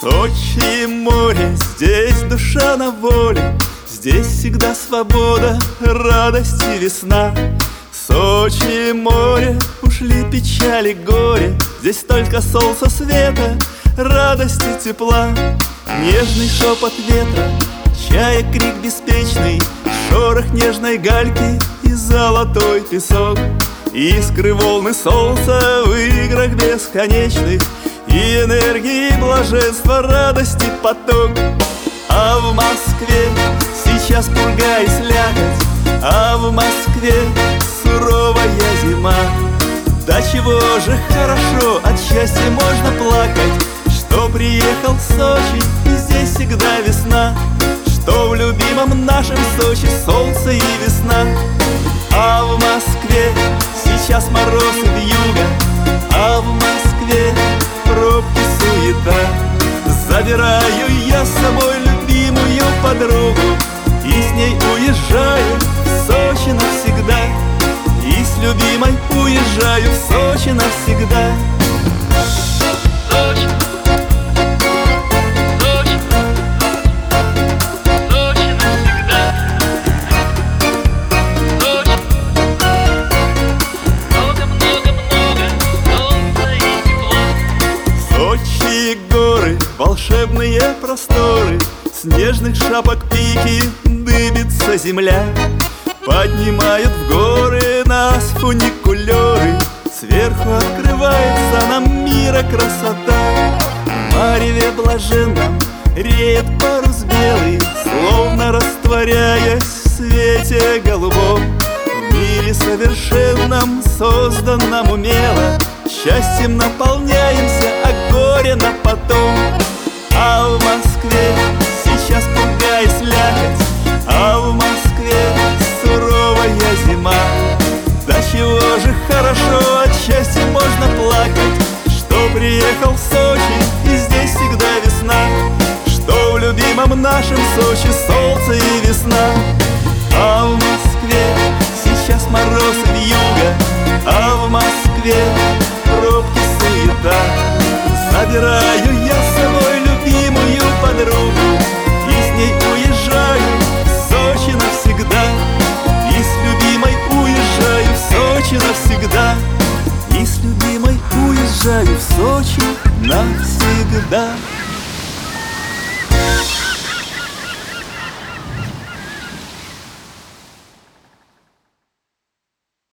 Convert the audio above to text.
Сочи море, здесь душа на воле Здесь всегда свобода, радость и весна. Сочи море, ушли печали, горе Здесь только солнце света, радости тепла. Нежный шепот ветра, чая крик беспечный Шорох нежной гальки и золотой песок. Искры волны солнца в играх бесконечных И энергии блаженства, радости поток. А в Москве сейчас пурга и слякоть. А в Москве суровая зима. Да чего же хорошо, от счастья можно плакать. Что приехал в Сочи, и здесь всегда весна. Что в любимом нашем Сочи солнце и весна. А в Москве Забираю я с собой волшебные просторы Снежных шапок пики дыбится земля. Поднимают в горы нас фуникулеры Сверху открывается нам мира красота. В мареве блаженном реет парус белый Словно растворяясь в свете голубом. В мире совершенном, созданном умело Счастьем наполняемся, а горе на потом нашем Сочи солнце и весна. А в Москве сейчас мороз и вьюга. А в Москве пробки суета. Забираю я с собой любимую подругу. И с ней уезжаю в Сочи навсегда. И с любимой уезжаю в Сочи навсегда. И с любимой уезжаю в Сочи навсегда